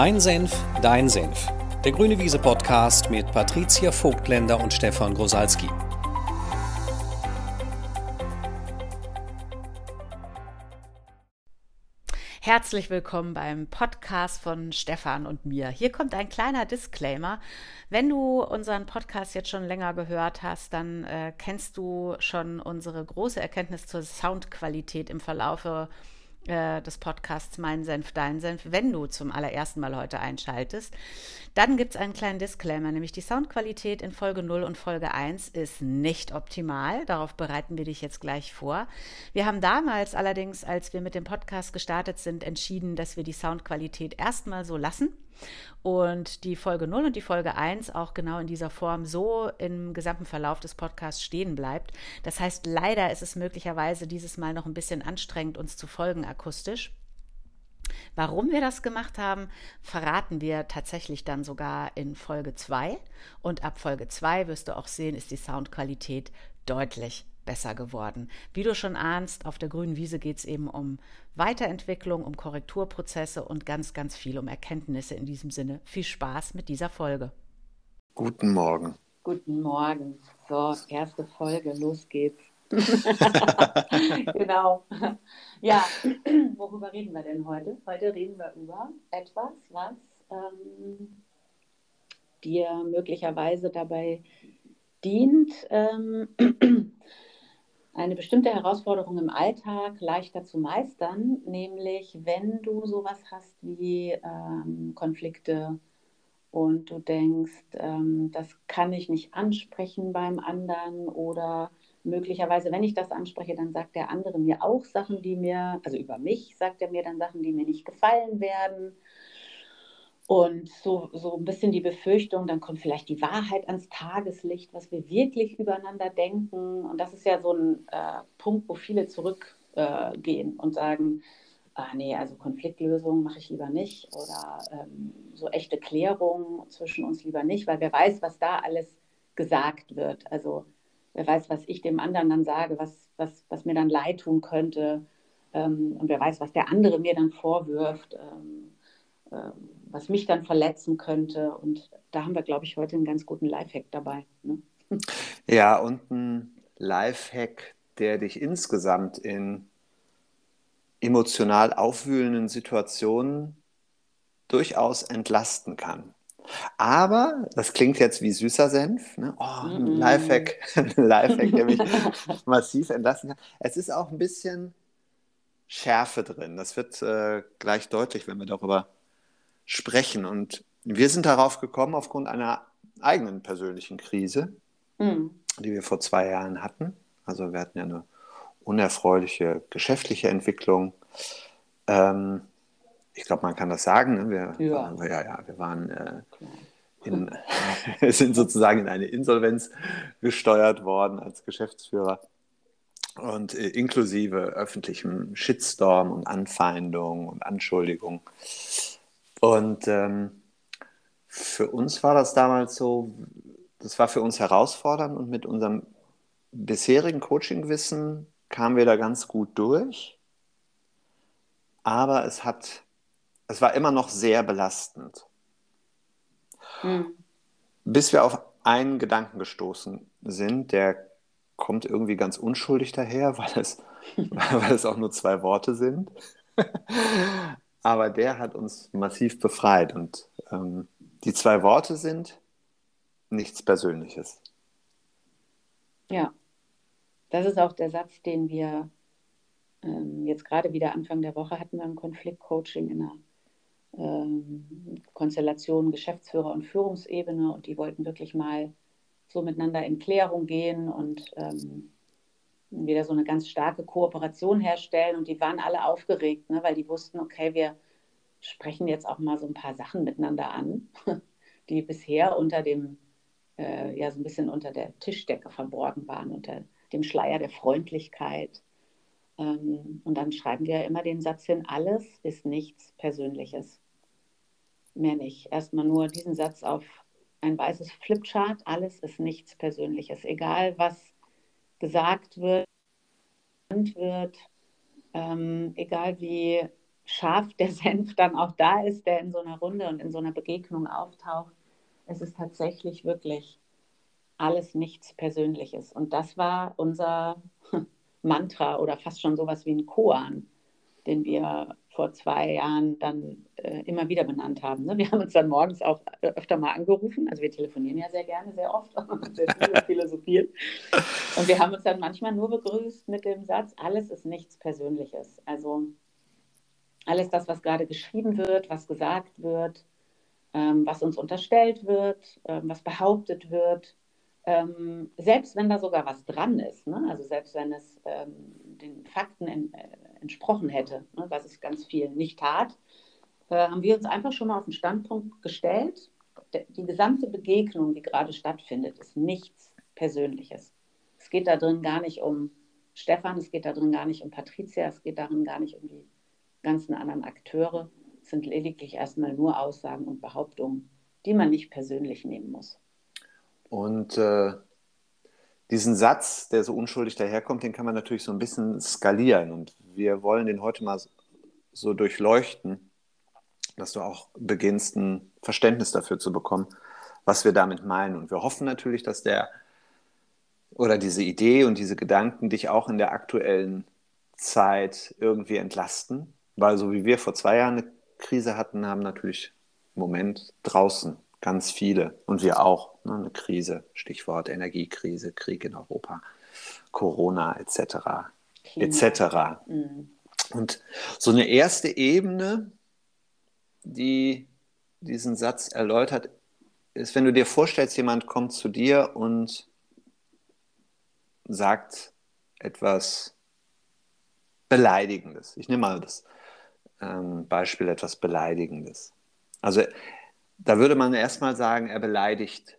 Mein Senf, dein Senf. Der Grüne Wiese Podcast mit Patricia Vogtländer und Stefan Grosalski. Herzlich willkommen beim Podcast von Stefan und mir. Hier kommt ein kleiner Disclaimer. Wenn du unseren Podcast jetzt schon länger gehört hast, dann äh, kennst du schon unsere große Erkenntnis zur Soundqualität im Verlaufe äh, des Podcasts Mein Senf, Dein Senf, wenn du zum allerersten Mal heute einschaltest. Dann gibt es einen kleinen Disclaimer, nämlich die Soundqualität in Folge 0 und Folge 1 ist nicht optimal. Darauf bereiten wir dich jetzt gleich vor. Wir haben damals allerdings, als wir mit dem Podcast gestartet sind, entschieden, dass wir die Soundqualität erstmal so lassen und die Folge 0 und die Folge 1 auch genau in dieser Form so im gesamten Verlauf des Podcasts stehen bleibt. Das heißt, leider ist es möglicherweise dieses Mal noch ein bisschen anstrengend, uns zu folgen akustisch. Warum wir das gemacht haben, verraten wir tatsächlich dann sogar in Folge 2. Und ab Folge 2 wirst du auch sehen, ist die Soundqualität deutlich besser geworden. Wie du schon ahnst, auf der grünen Wiese geht es eben um Weiterentwicklung, um Korrekturprozesse und ganz, ganz viel um Erkenntnisse in diesem Sinne. Viel Spaß mit dieser Folge. Guten Morgen. Guten Morgen. So, erste Folge, los geht's. genau. Ja, worüber reden wir denn heute? Heute reden wir über etwas, was ähm, dir möglicherweise dabei dient, ähm, eine bestimmte Herausforderung im Alltag leichter zu meistern, nämlich wenn du sowas hast wie ähm, Konflikte und du denkst, ähm, das kann ich nicht ansprechen beim anderen oder möglicherweise, wenn ich das anspreche, dann sagt der andere mir auch Sachen, die mir, also über mich sagt er mir dann Sachen, die mir nicht gefallen werden und so, so ein bisschen die Befürchtung, dann kommt vielleicht die Wahrheit ans Tageslicht, was wir wirklich übereinander denken. Und das ist ja so ein äh, Punkt, wo viele zurückgehen äh, und sagen, ah, nee, also Konfliktlösung mache ich lieber nicht oder ähm, so echte Klärung zwischen uns lieber nicht, weil wer weiß, was da alles gesagt wird. Also wer weiß, was ich dem anderen dann sage, was, was, was mir dann leid tun könnte. Ähm, und wer weiß, was der andere mir dann vorwirft. Ähm, ähm was mich dann verletzen könnte. Und da haben wir, glaube ich, heute einen ganz guten Lifehack dabei. Ne? Ja, und ein Lifehack, der dich insgesamt in emotional aufwühlenden Situationen durchaus entlasten kann. Aber das klingt jetzt wie süßer Senf. Ne? Oh, ein mm -mm. Lifehack, ein Lifehack, der mich massiv entlasten kann. Es ist auch ein bisschen Schärfe drin. Das wird äh, gleich deutlich, wenn wir darüber sprechen. Und wir sind darauf gekommen aufgrund einer eigenen persönlichen Krise, mhm. die wir vor zwei Jahren hatten. Also wir hatten ja eine unerfreuliche geschäftliche Entwicklung. Ähm, ich glaube, man kann das sagen. Ne? Wir, ja. Waren, ja, ja, wir waren äh, in, sind sozusagen in eine Insolvenz gesteuert worden als Geschäftsführer und äh, inklusive öffentlichem Shitstorm und Anfeindung und Anschuldigung. Und ähm, für uns war das damals so, das war für uns herausfordernd und mit unserem bisherigen Coachingwissen kamen wir da ganz gut durch. Aber es hat, es war immer noch sehr belastend. Mhm. Bis wir auf einen Gedanken gestoßen sind, der kommt irgendwie ganz unschuldig daher, weil es, weil es auch nur zwei Worte sind aber der hat uns massiv befreit. Und ähm, die zwei Worte sind nichts Persönliches. Ja, das ist auch der Satz, den wir ähm, jetzt gerade wieder Anfang der Woche hatten beim Konfliktcoaching in einer ähm, Konstellation Geschäftsführer und Führungsebene und die wollten wirklich mal so miteinander in Klärung gehen und ähm, wieder so eine ganz starke Kooperation herstellen. Und die waren alle aufgeregt, ne, weil die wussten, okay, wir sprechen jetzt auch mal so ein paar Sachen miteinander an, die bisher unter dem, äh, ja, so ein bisschen unter der Tischdecke verborgen waren, unter dem Schleier der Freundlichkeit. Ähm, und dann schreiben wir immer den Satz hin, alles ist nichts Persönliches. Mehr nicht. Erstmal nur diesen Satz auf ein weißes Flipchart, alles ist nichts Persönliches. Egal, was gesagt wird, wird ähm, egal wie scharf der Senf dann auch da ist, der in so einer Runde und in so einer Begegnung auftaucht. Es ist tatsächlich wirklich alles nichts Persönliches. Und das war unser Mantra oder fast schon sowas wie ein Koan, den wir vor zwei Jahren dann äh, immer wieder benannt haben. Ne? Wir haben uns dann morgens auch äh, öfter mal angerufen. Also wir telefonieren ja sehr gerne, sehr oft und sehr viel philosophieren. Und wir haben uns dann manchmal nur begrüßt mit dem Satz, alles ist nichts Persönliches. Also alles das, was gerade geschrieben wird, was gesagt wird, ähm, was uns unterstellt wird, ähm, was behauptet wird, ähm, selbst wenn da sogar was dran ist, ne? also selbst wenn es ähm, den Fakten in, äh, entsprochen hätte, ne? was es ganz viel nicht tat, äh, haben wir uns einfach schon mal auf den Standpunkt gestellt, die gesamte Begegnung, die gerade stattfindet, ist nichts Persönliches. Es geht da drin gar nicht um Stefan, es geht da drin gar nicht um Patricia, es geht darin gar nicht um die ganzen anderen Akteure. Es sind lediglich erstmal nur Aussagen und Behauptungen, die man nicht persönlich nehmen muss. Und äh, diesen Satz, der so unschuldig daherkommt, den kann man natürlich so ein bisschen skalieren. Und wir wollen den heute mal so durchleuchten, dass du auch beginnst, ein Verständnis dafür zu bekommen, was wir damit meinen. Und wir hoffen natürlich, dass der oder diese Idee und diese Gedanken dich auch in der aktuellen Zeit irgendwie entlasten. Weil so wie wir vor zwei Jahren eine Krise hatten, haben natürlich im Moment draußen ganz viele und wir auch ne, eine Krise, Stichwort Energiekrise, Krieg in Europa, Corona etc. etc. Mhm. Und so eine erste Ebene, die diesen Satz erläutert, ist, wenn du dir vorstellst, jemand kommt zu dir und sagt etwas Beleidigendes. Ich nehme mal das ähm, Beispiel etwas Beleidigendes. Also da würde man erstmal sagen, er beleidigt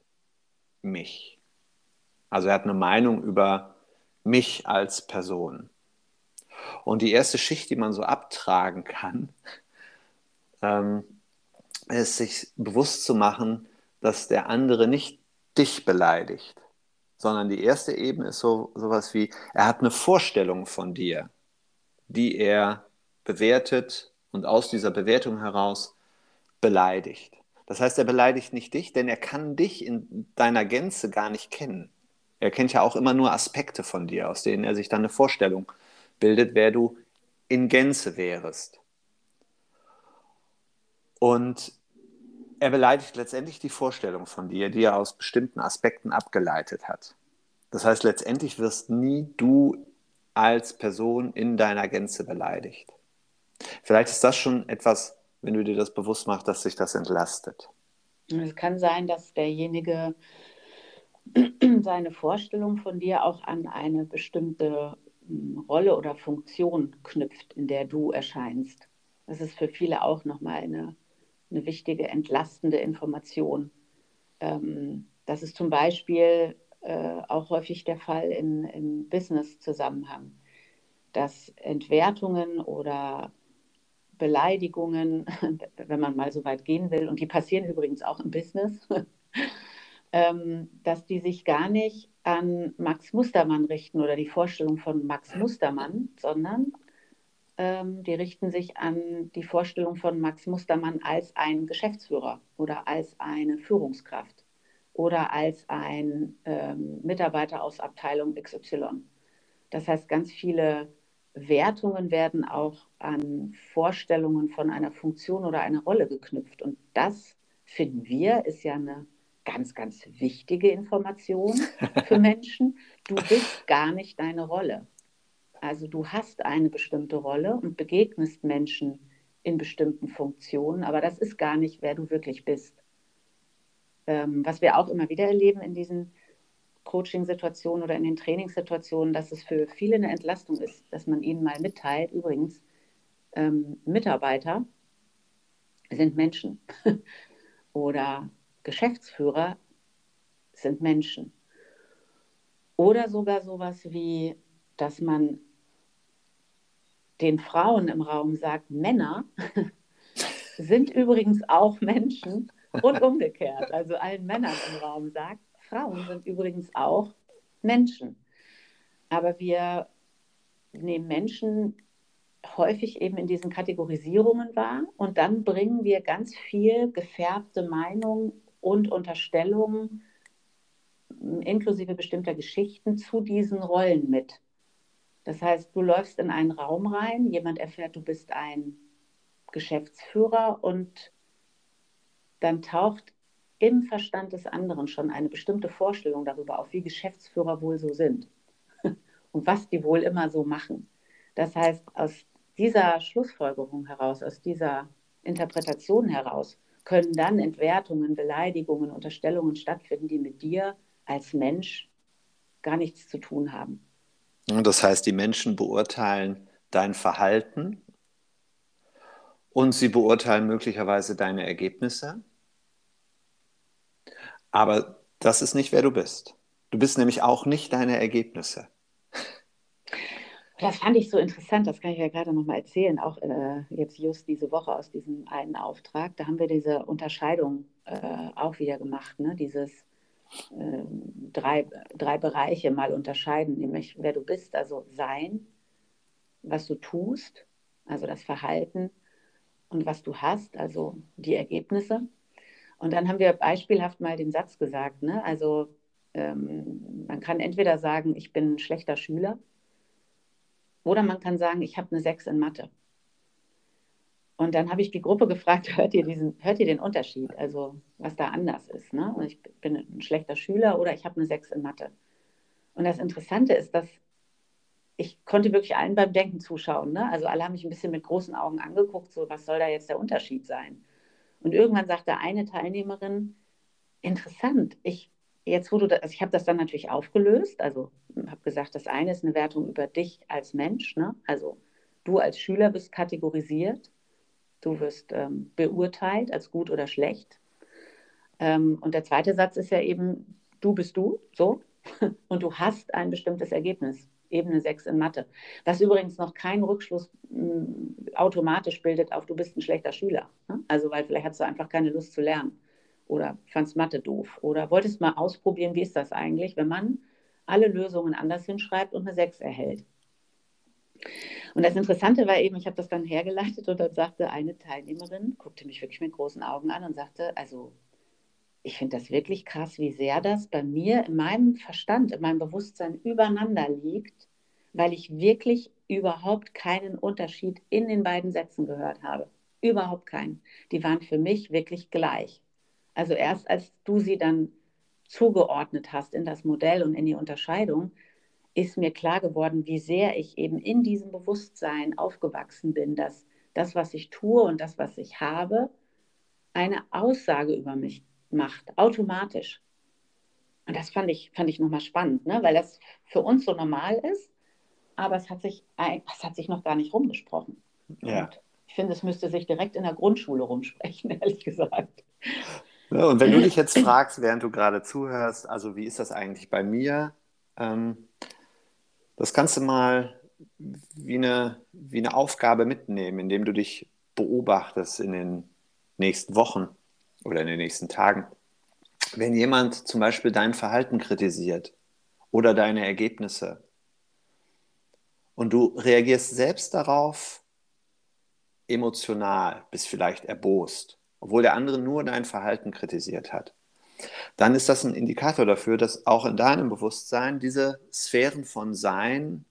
mich. Also er hat eine Meinung über mich als Person. Und die erste Schicht, die man so abtragen kann, ähm, ist sich bewusst zu machen, dass der andere nicht dich beleidigt, sondern die erste Ebene ist so sowas wie, er hat eine Vorstellung von dir, die er bewertet und aus dieser Bewertung heraus beleidigt. Das heißt, er beleidigt nicht dich, denn er kann dich in deiner Gänze gar nicht kennen. Er kennt ja auch immer nur Aspekte von dir, aus denen er sich dann eine Vorstellung bildet, wer du in Gänze wärest. Und er beleidigt letztendlich die Vorstellung von dir, die er aus bestimmten Aspekten abgeleitet hat. Das heißt, letztendlich wirst nie du als Person in deiner Gänze beleidigt. Vielleicht ist das schon etwas wenn du dir das bewusst machst, dass sich das entlastet? Es kann sein, dass derjenige seine Vorstellung von dir auch an eine bestimmte hm, Rolle oder Funktion knüpft, in der du erscheinst. Das ist für viele auch nochmal eine, eine wichtige, entlastende Information. Ähm, das ist zum Beispiel äh, auch häufig der Fall in, im Business-Zusammenhang, dass Entwertungen oder Beleidigungen, wenn man mal so weit gehen will, und die passieren übrigens auch im Business, ähm, dass die sich gar nicht an Max Mustermann richten oder die Vorstellung von Max Mustermann, sondern ähm, die richten sich an die Vorstellung von Max Mustermann als ein Geschäftsführer oder als eine Führungskraft oder als ein ähm, Mitarbeiter aus Abteilung XY. Das heißt, ganz viele Wertungen werden auch an Vorstellungen von einer Funktion oder einer Rolle geknüpft. Und das, finden wir, ist ja eine ganz, ganz wichtige Information für Menschen. Du bist gar nicht deine Rolle. Also du hast eine bestimmte Rolle und begegnest Menschen in bestimmten Funktionen, aber das ist gar nicht, wer du wirklich bist. Ähm, was wir auch immer wieder erleben in diesen Coaching-Situationen oder in den Trainingssituationen, dass es für viele eine Entlastung ist, dass man ihnen mal mitteilt, übrigens, ähm, Mitarbeiter sind Menschen oder Geschäftsführer sind Menschen. Oder sogar sowas wie, dass man den Frauen im Raum sagt, Männer sind übrigens auch Menschen und umgekehrt. Also allen Männern im Raum sagt, Frauen sind übrigens auch Menschen. Aber wir nehmen Menschen häufig eben in diesen Kategorisierungen war. Und dann bringen wir ganz viel gefärbte Meinungen und Unterstellungen inklusive bestimmter Geschichten zu diesen Rollen mit. Das heißt, du läufst in einen Raum rein, jemand erfährt, du bist ein Geschäftsführer und dann taucht im Verstand des anderen schon eine bestimmte Vorstellung darüber auf, wie Geschäftsführer wohl so sind und was die wohl immer so machen. Das heißt, aus dieser Schlussfolgerung heraus, aus dieser Interpretation heraus, können dann Entwertungen, Beleidigungen, Unterstellungen stattfinden, die mit dir als Mensch gar nichts zu tun haben. Das heißt, die Menschen beurteilen dein Verhalten und sie beurteilen möglicherweise deine Ergebnisse. Aber das ist nicht, wer du bist. Du bist nämlich auch nicht deine Ergebnisse. Das fand ich so interessant, das kann ich ja gerade nochmal erzählen, auch äh, jetzt just diese Woche aus diesem einen Auftrag. Da haben wir diese Unterscheidung äh, auch wieder gemacht, ne? dieses äh, drei, drei Bereiche mal unterscheiden, nämlich wer du bist, also sein, was du tust, also das Verhalten und was du hast, also die Ergebnisse. Und dann haben wir beispielhaft mal den Satz gesagt, ne? also ähm, man kann entweder sagen, ich bin ein schlechter Schüler oder man kann sagen, ich habe eine 6 in Mathe. Und dann habe ich die Gruppe gefragt, hört ihr, diesen, hört ihr den Unterschied, also was da anders ist? Ne? Und ich bin ein schlechter Schüler oder ich habe eine 6 in Mathe. Und das Interessante ist, dass ich konnte wirklich allen beim Denken zuschauen. Ne? Also alle haben mich ein bisschen mit großen Augen angeguckt, so was soll da jetzt der Unterschied sein? Und irgendwann sagte eine Teilnehmerin, interessant, ich jetzt, wo das, also ich habe das dann natürlich aufgelöst, also habe gesagt, das eine ist eine Wertung über dich als Mensch, ne? also du als Schüler bist kategorisiert, du wirst ähm, beurteilt als gut oder schlecht. Ähm, und der zweite Satz ist ja eben, du bist du, so, und du hast ein bestimmtes Ergebnis. Ebene 6 in Mathe. Was übrigens noch keinen Rückschluss mh, hm, automatisch bildet auf, du bist ein schlechter Schüler. Ne? Also, weil vielleicht hast du einfach keine Lust zu lernen oder fandst Mathe doof oder wolltest mal ausprobieren, wie ist das eigentlich, wenn man alle Lösungen anders hinschreibt und eine 6 erhält. Und das Interessante war eben, ich habe das dann hergeleitet und dann sagte eine Teilnehmerin, guckte mich wirklich mit großen Augen an und sagte, also ich finde das wirklich krass, wie sehr das bei mir in meinem Verstand, in meinem Bewusstsein übereinander liegt, weil ich wirklich überhaupt keinen Unterschied in den beiden Sätzen gehört habe. Überhaupt keinen. Die waren für mich wirklich gleich. Also erst als du sie dann zugeordnet hast in das Modell und in die Unterscheidung, ist mir klar geworden, wie sehr ich eben in diesem Bewusstsein aufgewachsen bin, dass das, was ich tue und das, was ich habe, eine Aussage über mich macht, automatisch. Und das fand ich, fand ich nochmal spannend, ne? weil das für uns so normal ist, aber es hat sich, es hat sich noch gar nicht rumgesprochen. Ja. Und ich finde, es müsste sich direkt in der Grundschule rumsprechen, ehrlich gesagt. Ja, und wenn du dich jetzt fragst, während du gerade zuhörst, also wie ist das eigentlich bei mir? Ähm, das kannst du mal wie eine, wie eine Aufgabe mitnehmen, indem du dich beobachtest in den nächsten Wochen oder in den nächsten Tagen. Wenn jemand zum Beispiel dein Verhalten kritisiert oder deine Ergebnisse und du reagierst selbst darauf emotional, bist vielleicht erbost, obwohl der andere nur dein Verhalten kritisiert hat, dann ist das ein Indikator dafür, dass auch in deinem Bewusstsein diese Sphären von Sein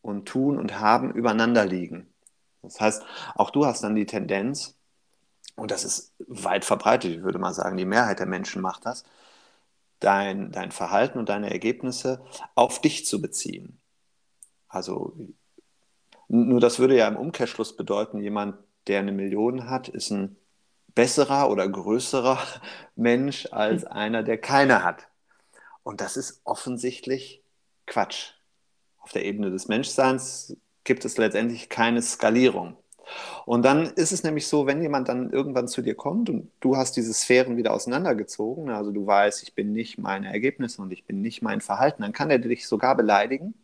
und Tun und Haben übereinander liegen. Das heißt, auch du hast dann die Tendenz, und das ist weit verbreitet, ich würde mal sagen, die Mehrheit der Menschen macht das, dein, dein Verhalten und deine Ergebnisse auf dich zu beziehen. Also nur das würde ja im Umkehrschluss bedeuten, jemand, der eine Million hat, ist ein besserer oder größerer Mensch als einer, der keine hat. Und das ist offensichtlich Quatsch. Auf der Ebene des Menschseins gibt es letztendlich keine Skalierung. Und dann ist es nämlich so, wenn jemand dann irgendwann zu dir kommt und du hast diese Sphären wieder auseinandergezogen, also du weißt, ich bin nicht meine Ergebnisse und ich bin nicht mein Verhalten, dann kann er dich sogar beleidigen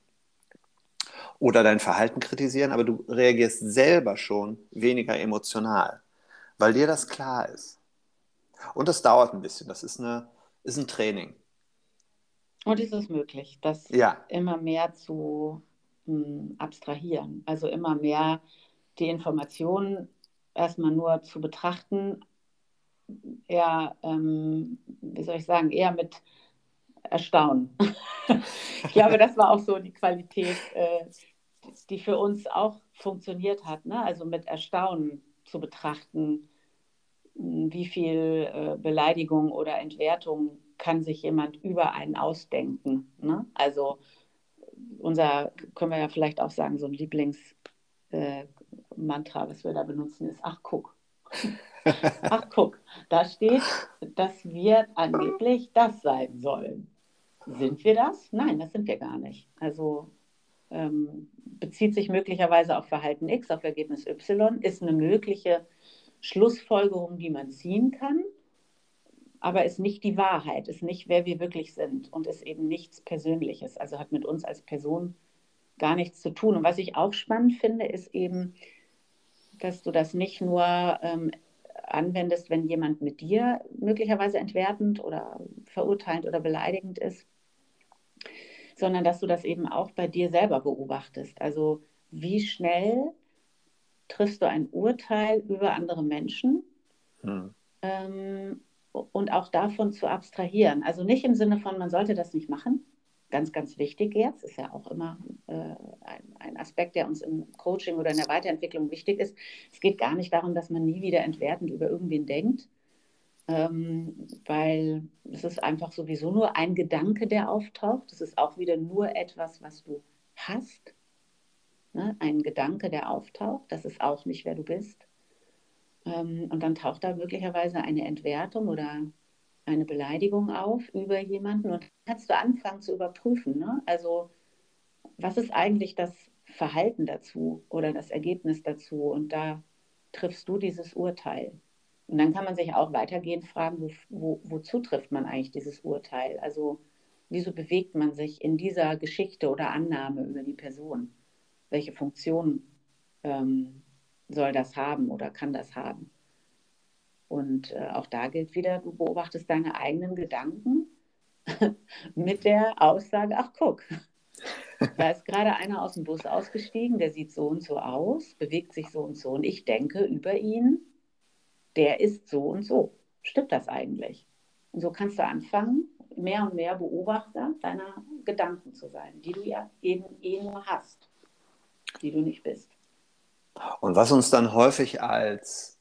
oder dein Verhalten kritisieren, aber du reagierst selber schon weniger emotional weil dir das klar ist. Und das dauert ein bisschen, das ist, eine, ist ein Training. Und ist es möglich, das ja. immer mehr zu hm, abstrahieren. Also immer mehr die Informationen erstmal nur zu betrachten, eher, ähm, wie soll ich sagen, eher mit Erstaunen. ich glaube, das war auch so die Qualität, äh, die für uns auch funktioniert hat. Ne? Also mit Erstaunen zu betrachten, wie viel äh, Beleidigung oder Entwertung kann sich jemand über einen ausdenken. Ne? Also unser, können wir ja vielleicht auch sagen, so ein Lieblingsmantra, äh, was wir da benutzen, ist, ach guck. ach guck, da steht, dass wir angeblich das sein sollen. Sind wir das? Nein, das sind wir gar nicht. Also ähm, bezieht sich möglicherweise auf Verhalten X, auf Ergebnis Y, ist eine mögliche Schlussfolgerung, die man ziehen kann, aber ist nicht die Wahrheit, ist nicht, wer wir wirklich sind und ist eben nichts Persönliches, also hat mit uns als Person gar nichts zu tun. Und was ich auch spannend finde, ist eben, dass du das nicht nur ähm, anwendest, wenn jemand mit dir möglicherweise entwertend oder verurteilend oder beleidigend ist, sondern dass du das eben auch bei dir selber beobachtest. Also wie schnell triffst du ein Urteil über andere Menschen hm. ähm, und auch davon zu abstrahieren. Also nicht im Sinne von, man sollte das nicht machen. Ganz, ganz wichtig jetzt, ist ja auch immer äh, ein, ein, Aspekt, der uns im Coaching oder in der Weiterentwicklung wichtig ist. Es geht gar nicht darum, dass man nie wieder entwertend über irgendwen denkt, ähm, weil es ist einfach sowieso nur ein Gedanke, der auftaucht. Es ist auch wieder nur etwas, was du hast ne? ein Gedanke, der auftaucht, das ist auch nicht, wer du bist. Ähm, und dann taucht da möglicherweise eine Entwertung oder eine Beleidigung auf über jemanden und kannst du anfangen zu überprüfen. Ne? Also was ist eigentlich das Verhalten dazu oder das Ergebnis dazu? Und da triffst du dieses Urteil. Und dann kann man sich auch weitergehend fragen, wo, wo, wozu trifft man eigentlich dieses Urteil? Also wieso bewegt man sich in dieser Geschichte oder Annahme über die Person? welche Funktion ähm, soll das haben oder kann das haben. Und äh, auch da gilt wieder, du beobachtest deine eigenen Gedanken mit der Aussage, ach guck, da ist gerade einer aus dem Bus ausgestiegen, der sieht so und so aus, bewegt sich so und so und ich denke über ihn, der ist so und so. Stimmt das eigentlich? Und so kannst du anfangen, mehr und mehr Beobachter deiner Gedanken zu sein, die du ja eben eh nur hast die du nicht bist. Und was uns dann häufig als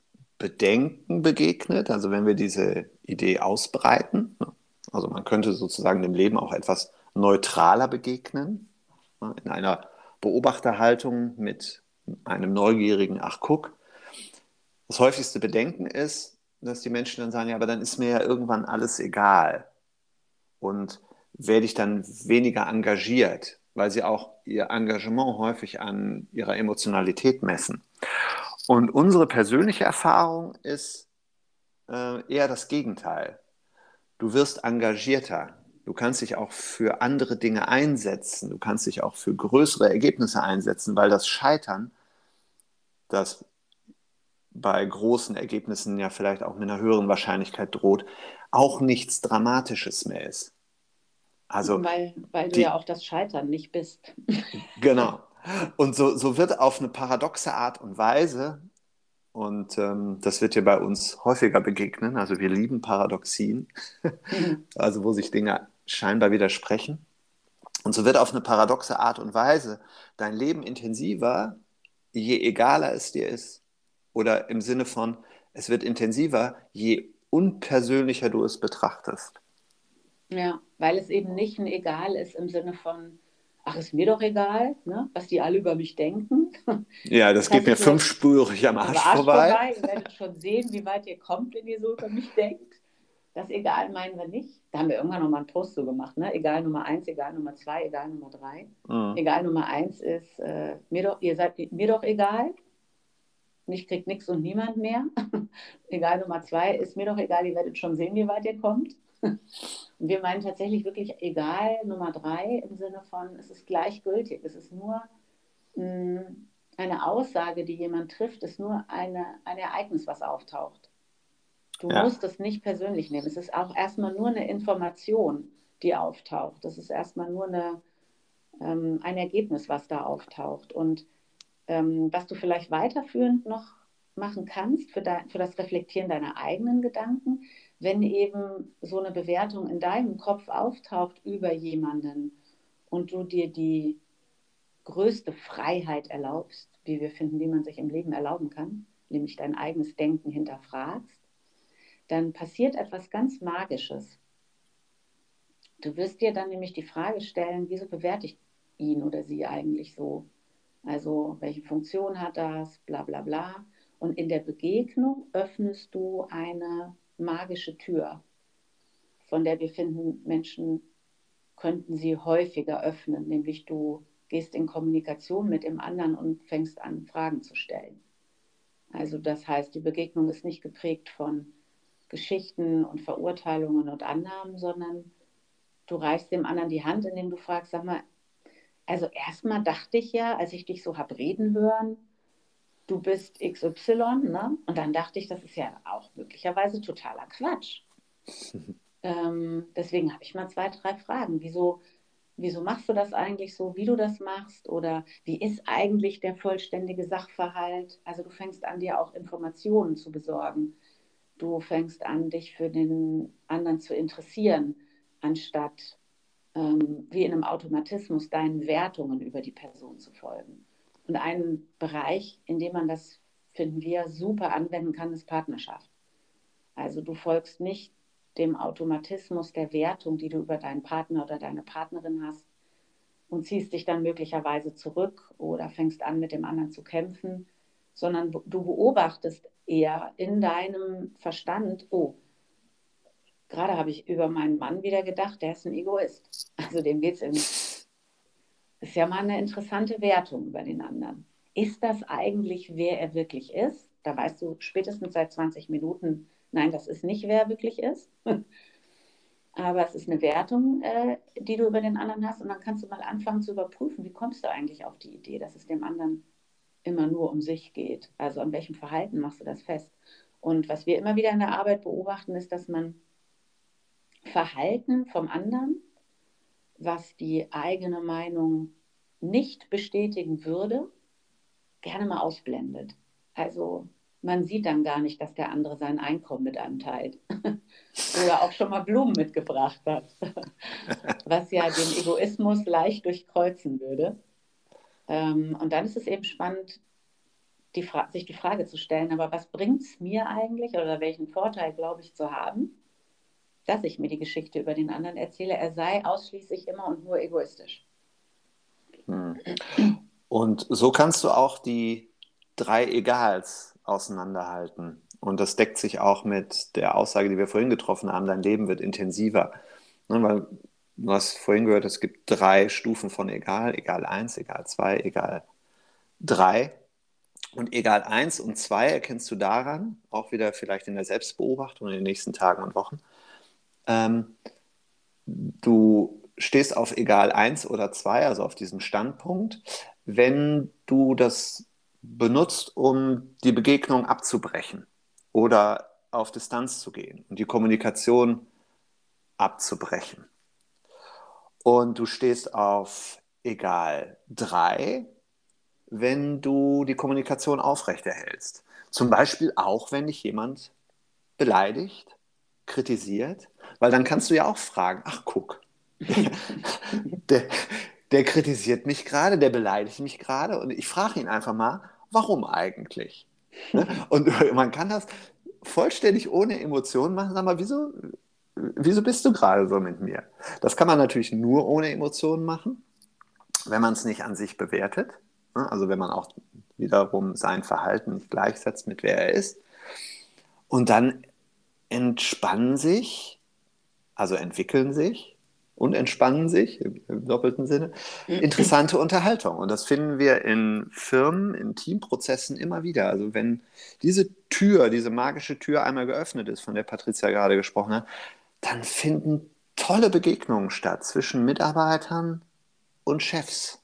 Bedenken begegnet, also wenn wir diese Idee ausbreiten, ne, also man könnte sozusagen dem Leben auch etwas neutraler begegnen, ne, in einer Beobachterhaltung mit einem neugierigen Ach guck. Das häufigste Bedenken ist, dass die Menschen dann sagen, ja, aber dann ist mir ja irgendwann alles egal und werde ich dann weniger engagiert weil sie auch ihr Engagement häufig an ihrer Emotionalität messen. Und unsere persönliche Erfahrung ist äh, eher das Gegenteil. Du wirst engagierter. Du kannst dich auch für andere Dinge einsetzen. Du kannst dich auch für größere Ergebnisse einsetzen, weil das Scheitern, das bei großen Ergebnissen ja vielleicht auch mit einer höheren Wahrscheinlichkeit droht, auch nichts Dramatisches mehr ist. Also weil, weil du die, ja auch das Scheitern nicht bist. Genau. Und so, so wird auf eine paradoxe Art und Weise, und ähm, das wird dir bei uns häufiger begegnen, also wir lieben Paradoxien, also wo sich Dinge scheinbar widersprechen. Und so wird auf eine paradoxe Art und Weise dein Leben intensiver, je egaler es dir ist. Oder im Sinne von, es wird intensiver, je unpersönlicher du es betrachtest. Ja, weil es eben nicht ein Egal ist im Sinne von, ach, ist mir doch egal, ne, was die alle über mich denken. Ja, das, geht mir fünfspurig am Arsch, Arsch vorbei. vorbei. Ihr werdet schon sehen, wie weit ihr kommt, wenn ihr so über mich denkt. Das Egal meinen wir nicht. Da haben wir irgendwann nochmal einen Post so gemacht. Ne? Egal Nummer eins, egal Nummer zwei, egal Nummer drei. Mhm. Egal Nummer eins ist, äh, mir doch, ihr seid mir doch egal. Ich krieg nichts und niemand mehr. egal Nummer zwei ist mir doch egal, ihr werdet schon sehen, wie weit ihr kommt. Wir meinen tatsächlich wirklich egal, Nummer drei, im Sinne von, es ist gleichgültig. Es ist nur mh, mm, eine Aussage, die jemand trifft, ist nur eine, ein Ereignis, was auftaucht. Du ja. musst es nicht persönlich nehmen. Es ist auch erstmal nur eine Information, die auftaucht. Das ist erstmal nur eine, ähm, ein Ergebnis, was da auftaucht. Und ähm, was du vielleicht weiterführend noch machen kannst für, de, für das Reflektieren deiner eigenen Gedanken, wenn eben so eine Bewertung in deinem Kopf auftaucht über jemanden und du dir die größte Freiheit erlaubst, wie wir finden, die man sich im Leben erlauben kann, nämlich dein eigenes Denken hinterfragst, dann passiert etwas ganz Magisches. Du wirst dir dann nämlich die Frage stellen, wieso bewerte ich ihn oder sie eigentlich so? Also welche Funktion hat das, bla bla bla. Und in der Begegnung öffnest du eine magische Tür, von der wir finden, Menschen könnten sie häufiger öffnen, nämlich du gehst in Kommunikation mit dem anderen und fängst an, Fragen zu stellen. Also das heißt, die Begegnung ist nicht geprägt von Geschichten und Verurteilungen und Annahmen, sondern du reichst dem anderen die Hand, indem du fragst, sag mal, also erstmal dachte ich ja, als ich dich so habe reden hören, du bist XY, ne? Und dann dachte ich, das ist ja auch möglicherweise totaler Quatsch. ähm, deswegen habe ich mal zwei, drei Fragen. Wieso, wieso machst du das eigentlich so, wie du das machst? Oder wie ist eigentlich der vollständige Sachverhalt? Also du fängst an, dir auch Informationen zu besorgen. Du fängst an, dich für den anderen zu interessieren, anstatt ähm, wie in einem Automatismus deinen Wertungen über die Person zu folgen. Und ein Bereich, in dem man das, finden wir, super anwenden kann, ist Partnerschaft. Also du folgst nicht dem Automatismus der Wertung, die du über deinen Partner oder deine Partnerin hast und ziehst dich dann möglicherweise zurück oder fängst an, mit dem anderen zu kämpfen, sondern du beobachtest eher in deinem Verstand, oh, gerade habe ich über meinen Mann wieder gedacht, der ist ein Egoist. Also dem geht es in. Ist ja mal eine interessante Wertung über den anderen. Ist das eigentlich, wer er wirklich ist? Da weißt du spätestens seit 20 Minuten, nein, das ist nicht, wer er wirklich ist. Aber es ist eine Wertung, äh, die du über den anderen hast. Und dann kannst du mal anfangen zu überprüfen, wie kommst du eigentlich auf die Idee, dass es dem anderen immer nur um sich geht. Also an welchem Verhalten machst du das fest? Und was wir immer wieder in der Arbeit beobachten, ist, dass man Verhalten vom anderen, was die eigene Meinung nicht bestätigen würde, gerne mal ausblendet. Also man sieht dann gar nicht, dass der andere sein Einkommen mit einem teilt oder auch schon mal Blumen mitgebracht hat, was ja den Egoismus leicht durchkreuzen würde. Ähm, und dann ist es eben spannend, die sich die Frage zu stellen, aber was bringt es mir eigentlich oder welchen Vorteil glaube ich zu haben, dass ich mir die Geschichte über den anderen erzähle, er sei ausschließlich immer und nur egoistisch. Hm. Und so kannst du auch die drei Egals auseinanderhalten. Und das deckt sich auch mit der Aussage, die wir vorhin getroffen haben, dein Leben wird intensiver. Ne, weil du hast vorhin gehört, es gibt drei Stufen von Egal, Egal 1, Egal 2, Egal 3. Und Egal 1 und 2 erkennst du daran, auch wieder vielleicht in der Selbstbeobachtung in den nächsten Tagen und Wochen, ähm, du stehst auf egal eins oder zwei, also auf diesem Standpunkt, wenn du das benutzt, um die Begegnung abzubrechen oder auf Distanz zu gehen und die Kommunikation abzubrechen. Und du stehst auf egal drei, wenn du die Kommunikation aufrechterhältst. Zum Beispiel auch, wenn dich jemand beleidigt, kritisiert weil dann kannst du ja auch fragen, ach guck, der, der kritisiert mich gerade, der beleidigt mich gerade und ich frage ihn einfach mal, warum eigentlich? Ne? Und man kann das vollständig ohne Emotionen machen. Sag mal, wieso, wieso bist du gerade so mit mir? Das kann man natürlich nur ohne Emotionen machen, wenn man es nicht an sich bewertet. Ne? Also wenn man auch wiederum sein Verhalten gleichsetzt mit wer er ist. Und dann entspannen sich also entwickeln sich und entspannen sich im, im doppelten Sinne, mhm. interessante Unterhaltung. Und das finden wir in Firmen, in Teamprozessen immer wieder. Also wenn diese Tür, diese magische Tür einmal geöffnet ist, von der Patricia gerade gesprochen hat, dann finden tolle Begegnungen statt zwischen Mitarbeitern und Chefs.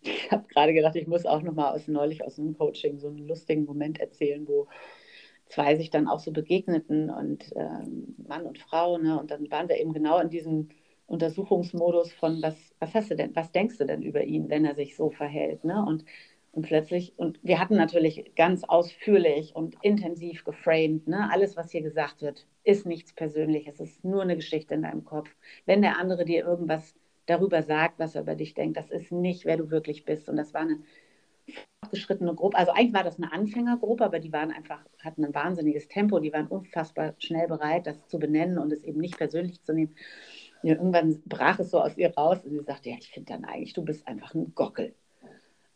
Ich habe gerade gedacht, ich muss auch noch mal aus neulich aus einem Coaching so einen lustigen Moment erzählen, wo zwei sich dann auch so begegneten und ähm, Mann und Frau. Ne? Und dann waren wir eben genau in diesem Untersuchungsmodus von, was, was hast du denn, was denkst du denn über ihn, wenn er sich so verhält? Ne? Und, und plötzlich, und wir hatten natürlich ganz ausführlich und intensiv geframed, ne? alles, was hier gesagt wird, ist nichts Persönliches, es ist nur eine Geschichte in deinem Kopf. Wenn der andere dir irgendwas darüber sagt, was er über dich denkt, das ist nicht, wer du wirklich bist. Und das war eine fortgeschrittene Gruppe. Also eigentlich war das eine Anfängergruppe, aber die waren einfach, hatten ein wahnsinniges Tempo, die waren unfassbar schnell bereit, das zu benennen und es eben nicht persönlich zu nehmen. Ja, irgendwann brach es so aus ihr raus und sie sagte, ja, ich finde dann eigentlich, du bist einfach ein Gockel.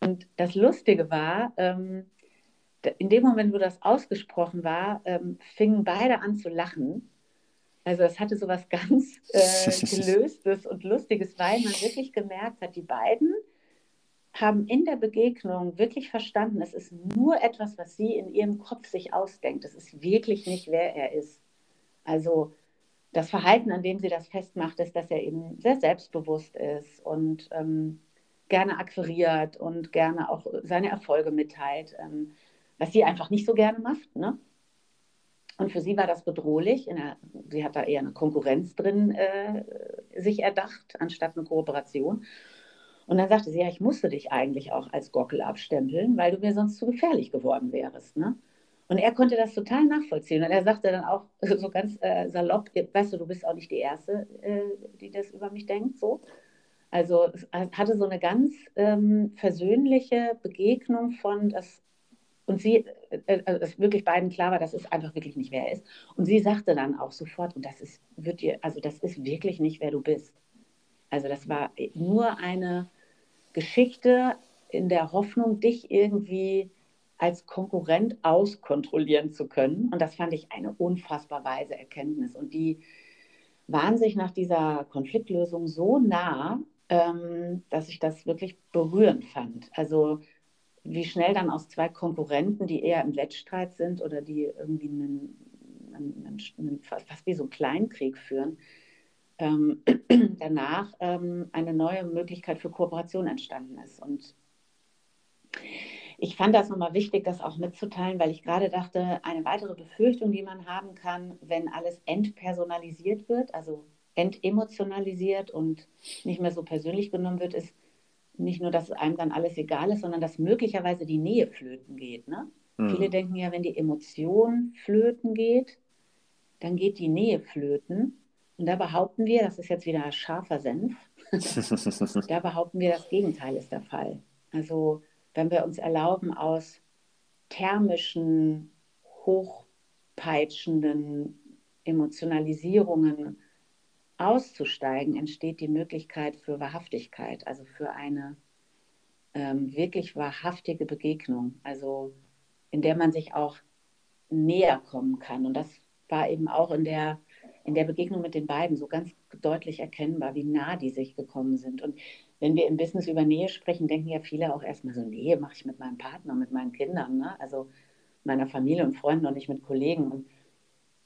Und das Lustige war, ähm, in dem Moment, wo das ausgesprochen war, ähm, fingen beide an zu lachen. Also es hatte so was ganz äh, Gelöstes und Lustiges, weil man wirklich gemerkt hat, die beiden haben in der Begegnung wirklich verstanden, es ist nur etwas, was sie in ihrem Kopf sich ausdenkt. Es ist wirklich nicht, wer er ist. Also das Verhalten, an dem sie das festmacht, ist, dass er eben sehr selbstbewusst ist und ähm, gerne akquiriert und gerne auch seine Erfolge mitteilt, ähm, was sie einfach nicht so gerne macht. Ne? Und für sie war das bedrohlich. Der, sie hat da eher eine Konkurrenz drin äh, sich erdacht, anstatt eine Kooperation. Und dann sagte sie, ja, ich musste dich eigentlich auch als Gockel abstempeln, weil du mir sonst zu gefährlich geworden wärst. Ne? Und er konnte das total nachvollziehen. Und er sagte dann auch so ganz äh, salopp, weißt du, du bist auch nicht die Erste, äh, die das über mich denkt. So. Also es hatte so eine ganz ähm, versöhnliche Begegnung von, dass und sie, äh, äh dass wirklich beiden klar war, das ist einfach wirklich nicht, wer er ist. Und sie sagte dann auch sofort, und das ist, wird dir, also das ist wirklich nicht, wer du bist. Also das war nur eine Geschichte in der Hoffnung, dich irgendwie als Konkurrent auskontrollieren zu können. Und das fand ich eine unfassbar weise Erkenntnis. Und die waren sich nach dieser Konfliktlösung so nah, ähm, dass ich das wirklich berührend fand. Also wie schnell dann aus zwei Konkurrenten, die eher im Wettstreit sind oder die irgendwie einen, einen, einen fast wie so einen Kleinkrieg führen, ähm, danach ähm, eine neue Möglichkeit für Kooperation entstanden ist. Und ich fand das nochmal wichtig, das auch mitzuteilen, weil ich gerade dachte, eine weitere Befürchtung, die man haben kann, wenn alles entpersonalisiert wird, also entemotionalisiert und nicht mehr so persönlich genommen wird, ist nicht nur, dass einem dann alles egal ist, sondern dass möglicherweise die Nähe flöten geht. Ne? Mhm. Viele denken ja, wenn die Emotion flöten geht, dann geht die Nähe flöten. Und da behaupten wir, das ist jetzt wieder scharfer Senf, da behaupten wir, das Gegenteil ist der Fall. Also wenn wir uns erlauben, aus thermischen, hochpeitschenden Emotionalisierungen auszusteigen, entsteht die Möglichkeit für Wahrhaftigkeit, also für eine ähm, wirklich wahrhaftige Begegnung, also in der man sich auch näher kommen kann. Und das war eben auch in der, in der Begegnung mit den beiden so ganz deutlich erkennbar, wie nah die sich gekommen sind. Und wenn wir im Business über Nähe sprechen, denken ja viele auch erstmal so, Nähe mache ich mit meinem Partner, mit meinen Kindern, ne? also meiner Familie und Freunden und nicht mit Kollegen. Und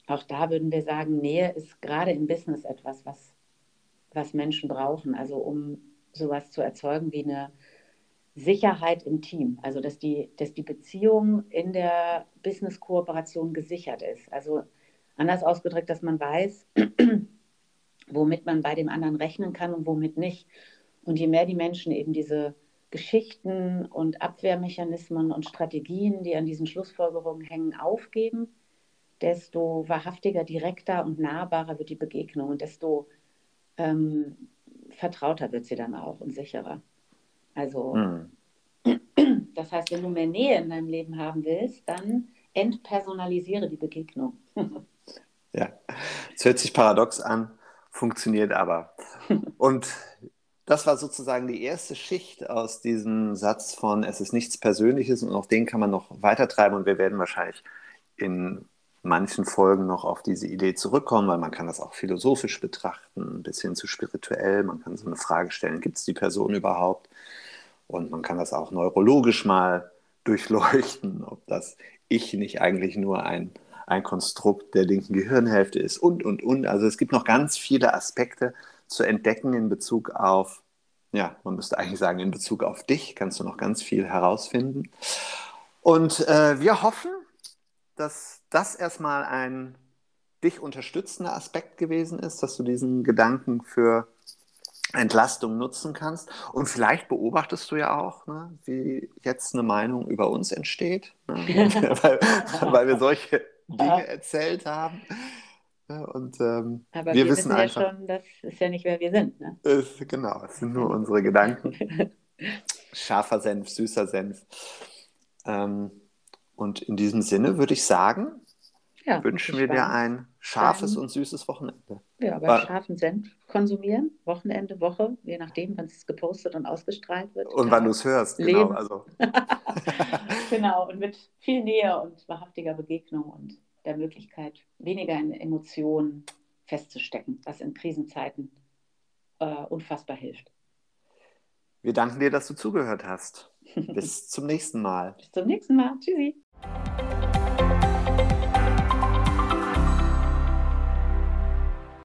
auch da würden wir sagen, Nähe ist gerade im Business etwas, was, was Menschen brauchen, also um sowas zu erzeugen wie eine Sicherheit im Team, also dass die, dass die Beziehung in der Business-Kooperation gesichert ist. Also anders ausgedrückt, dass man weiß, womit man bei dem anderen rechnen kann und womit nicht. Und je mehr die Menschen eben diese Geschichten und Abwehrmechanismen und Strategien, die an diesen Schlussfolgerungen hängen, aufgeben, desto wahrhaftiger, direkter und nahbarer wird die Begegnung und desto ähm, vertrauter wird sie dann auch und sicherer. Also, mhm. das heißt, wenn du mehr Nähe in deinem Leben haben willst, dann entpersonalisiere die Begegnung. ja, es hört sich paradox an, funktioniert aber. Und das war sozusagen die erste Schicht aus diesem Satz von es ist nichts Persönliches und auf den kann man noch weiter treiben und wir werden wahrscheinlich in manchen Folgen noch auf diese Idee zurückkommen, weil man kann das auch philosophisch betrachten, ein bisschen zu spirituell. Man kann so eine Frage stellen, gibt es die Person überhaupt? Und man kann das auch neurologisch mal durchleuchten, ob das Ich nicht eigentlich nur ein, ein Konstrukt der linken Gehirnhälfte ist und, und, und. Also es gibt noch ganz viele Aspekte, zu entdecken in Bezug auf, ja, man müsste eigentlich sagen, in Bezug auf dich kannst du noch ganz viel herausfinden. Und äh, wir hoffen, dass das erstmal ein dich unterstützender Aspekt gewesen ist, dass du diesen Gedanken für Entlastung nutzen kannst. Und vielleicht beobachtest du ja auch, ne, wie jetzt eine Meinung über uns entsteht, ne, weil, weil, wir solche Dinge erzählt haben. Und ähm, Aber wir, wir wissen, wissen einfach, ja schon, das ist ja nicht, wer wir sind. Ne? Ist, genau, es sind nur unsere Gedanken. Scharfer Senf, süßer Senf. Ähm, und in diesem Sinne würde ich sagen, ja, wünschen wir dir ein scharfes und süßes Wochenende. Ja, aber War, scharfen Senf konsumieren, Wochenende, Woche, je nachdem, wann es gepostet und ausgestrahlt wird. Und wann du es hörst, genau, Leben. genau. Also. genau, und mit viel Nähe und wahrhaftiger Begegnung und der Möglichkeit, weniger in Emotionen festzustecken, was in Krisenzeiten äh, unfassbar hilft. Wir danken dir, dass du zugehört hast. Bis zum nächsten Mal. Bis zum nächsten Mal. Tschüssi.